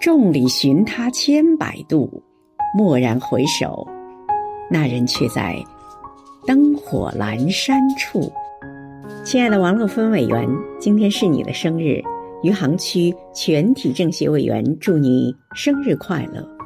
众里寻他千百度，蓦然回首，那人却在灯火阑珊处。亲爱的王乐芬委员，今天是你的生日，余杭区全体政协委员祝你生日快乐。